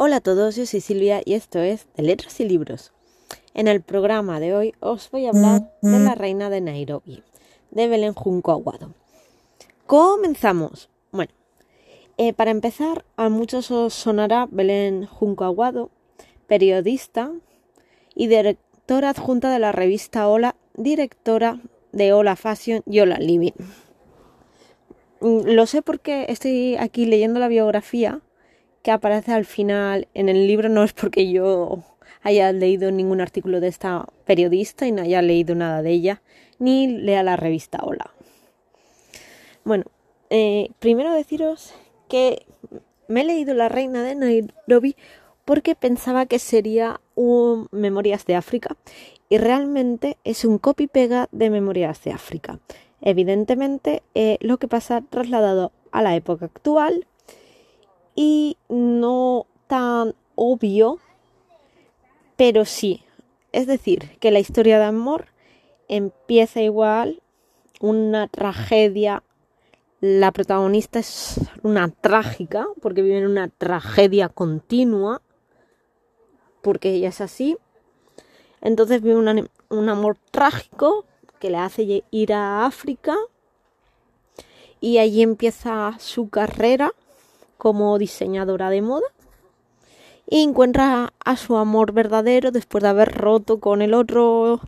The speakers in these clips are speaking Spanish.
Hola a todos, yo soy Silvia y esto es de Letras y Libros. En el programa de hoy os voy a hablar de la reina de Nairobi, de Belén Junco Aguado. Comenzamos. Bueno, eh, para empezar, a muchos os sonará Belén Junco Aguado, periodista y directora adjunta de la revista Hola, directora de Hola Fashion y Hola Living. Mm, lo sé porque estoy aquí leyendo la biografía que aparece al final en el libro no es porque yo haya leído ningún artículo de esta periodista y no haya leído nada de ella, ni lea la revista Hola. Bueno, eh, primero deciros que me he leído La Reina de Nairobi porque pensaba que sería un Memorias de África y realmente es un copy-pega de Memorias de África. Evidentemente, eh, lo que pasa trasladado a la época actual y no tan obvio, pero sí. Es decir, que la historia de amor empieza igual, una tragedia, la protagonista es una trágica, porque vive en una tragedia continua, porque ella es así. Entonces vive un amor trágico que le hace ir a África y allí empieza su carrera como diseñadora de moda y encuentra a su amor verdadero después de haber roto con el otro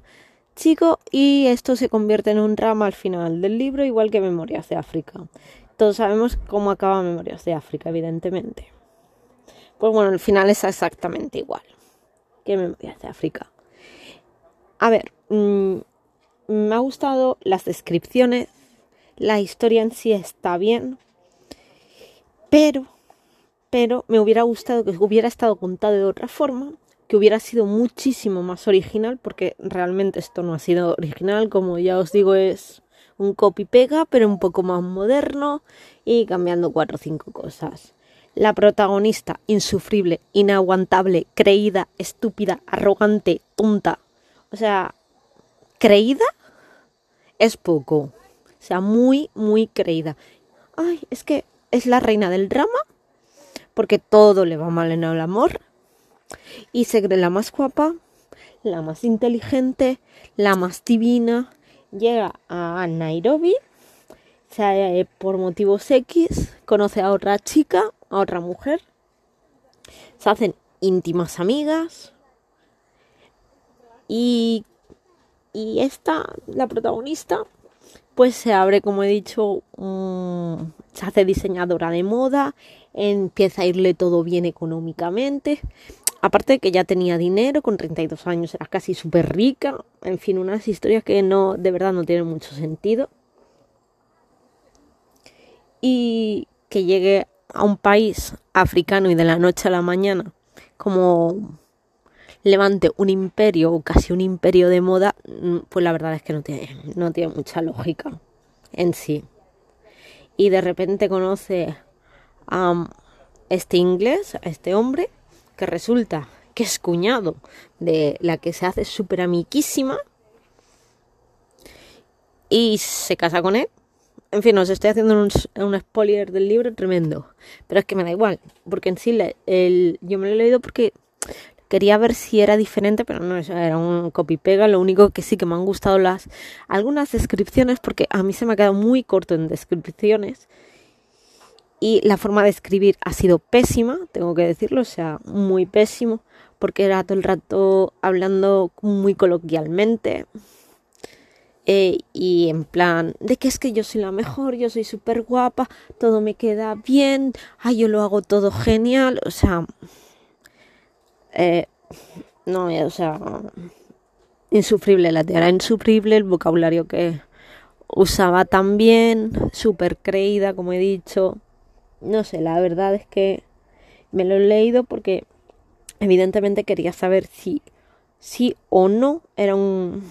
chico y esto se convierte en un drama al final del libro igual que Memorias de África. Todos sabemos cómo acaba Memorias de África, evidentemente. Pues bueno, el final es exactamente igual que Memorias de África. A ver, mm, me ha gustado las descripciones, la historia en sí está bien, pero, pero me hubiera gustado que hubiera estado contado de otra forma, que hubiera sido muchísimo más original, porque realmente esto no ha sido original, como ya os digo, es un copy-pega, pero un poco más moderno y cambiando cuatro o cinco cosas. La protagonista, insufrible, inaguantable, creída, estúpida, arrogante, tonta. O sea, creída es poco. O sea, muy, muy creída. Ay, es que es la reina del drama, porque todo le va mal en el amor, y se cree la más guapa, la más inteligente, la más divina, llega a Nairobi, se, por motivos X, conoce a otra chica, a otra mujer, se hacen íntimas amigas, y, y esta, la protagonista, pues se abre, como he dicho, se hace diseñadora de moda, empieza a irle todo bien económicamente. Aparte de que ya tenía dinero, con 32 años era casi súper rica. En fin, unas historias que no, de verdad no tienen mucho sentido. Y que llegue a un país africano y de la noche a la mañana, como levante un imperio o casi un imperio de moda, mm, pues la verdad es que no tiene, no tiene mucha lógica en sí. Y de repente conoce a este inglés, a este hombre, que resulta que es cuñado de la que se hace súper amiquísima y se casa con él. En fin, os estoy haciendo un, spoiler del libro tremendo, pero es que me da igual, porque en sí el, yo me lo he leído porque Quería ver si era diferente, pero no, era un copy-pega. Lo único que sí que me han gustado las algunas descripciones, porque a mí se me ha quedado muy corto en descripciones. Y la forma de escribir ha sido pésima, tengo que decirlo, o sea, muy pésimo, porque era todo el rato hablando muy coloquialmente. Eh, y en plan, de que es que yo soy la mejor, yo soy súper guapa, todo me queda bien, ay, yo lo hago todo genial, o sea, eh, no, o sea, insufrible la tía, era insufrible el vocabulario que usaba también, súper creída, como he dicho. No sé, la verdad es que me lo he leído porque evidentemente quería saber si sí o no era un,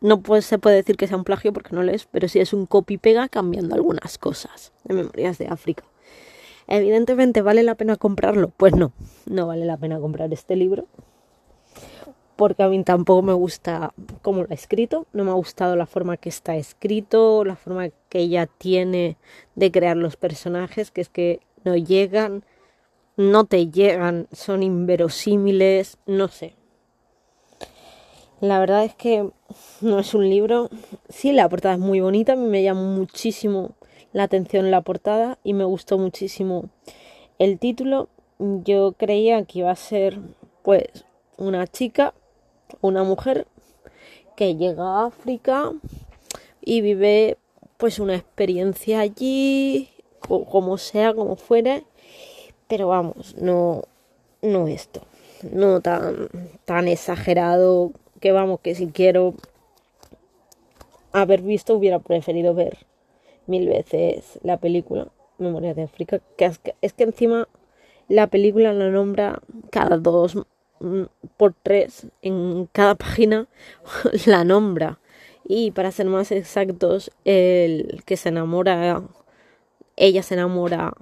no se puede decir que sea un plagio porque no lo es, pero sí es un copy-pega cambiando algunas cosas de Memorias de África. Evidentemente, ¿vale la pena comprarlo? Pues no, no vale la pena comprar este libro. Porque a mí tampoco me gusta cómo lo ha escrito, no me ha gustado la forma que está escrito, la forma que ella tiene de crear los personajes, que es que no llegan, no te llegan, son inverosímiles, no sé. La verdad es que no es un libro. Sí, la portada es muy bonita, me llama muchísimo la atención la portada y me gustó muchísimo el título. Yo creía que iba a ser, pues, una chica, una mujer que llega a África y vive, pues, una experiencia allí, como sea, como fuere, pero vamos, no, no esto, no tan, tan exagerado que vamos, que si quiero haber visto hubiera preferido ver mil veces la película Memoria de África, que es, que es que encima la película la nombra cada dos mm, por tres en cada página la nombra. Y para ser más exactos el que se enamora ella se enamora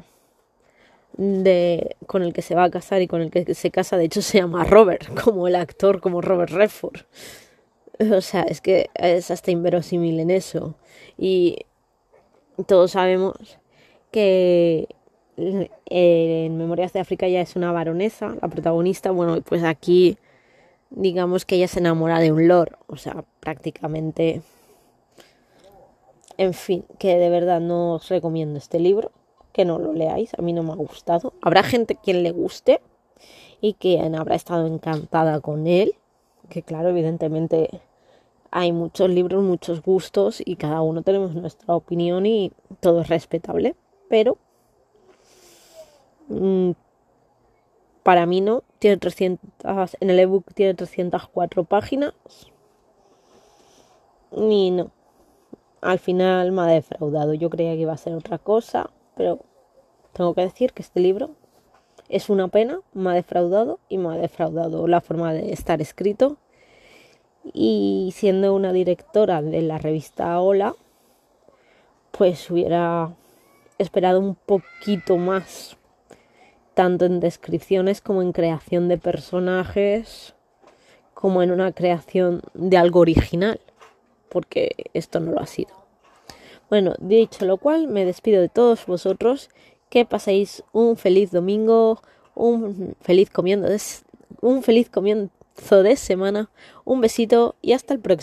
de con el que se va a casar y con el que se casa de hecho se llama Robert como el actor como Robert Redford. O sea es que es hasta inverosímil en eso. Y todos sabemos que en Memorias de África ya es una baronesa, la protagonista, bueno, pues aquí digamos que ella se enamora de un lord, o sea, prácticamente, en fin, que de verdad no os recomiendo este libro, que no lo leáis, a mí no me ha gustado. Habrá gente quien le guste y quien habrá estado encantada con él, que claro, evidentemente hay muchos libros, muchos gustos y cada uno tenemos nuestra opinión y todo es respetable, pero mmm, para mí no, tiene 300, en el ebook tiene 304 páginas y no, al final me ha defraudado, yo creía que iba a ser otra cosa, pero tengo que decir que este libro es una pena, me ha defraudado y me ha defraudado la forma de estar escrito y siendo una directora de la revista Hola, pues hubiera esperado un poquito más, tanto en descripciones como en creación de personajes, como en una creación de algo original, porque esto no lo ha sido. Bueno, dicho lo cual, me despido de todos vosotros, que paséis un feliz domingo, un feliz comiendo, un feliz comiendo de semana. Un besito y hasta el próximo.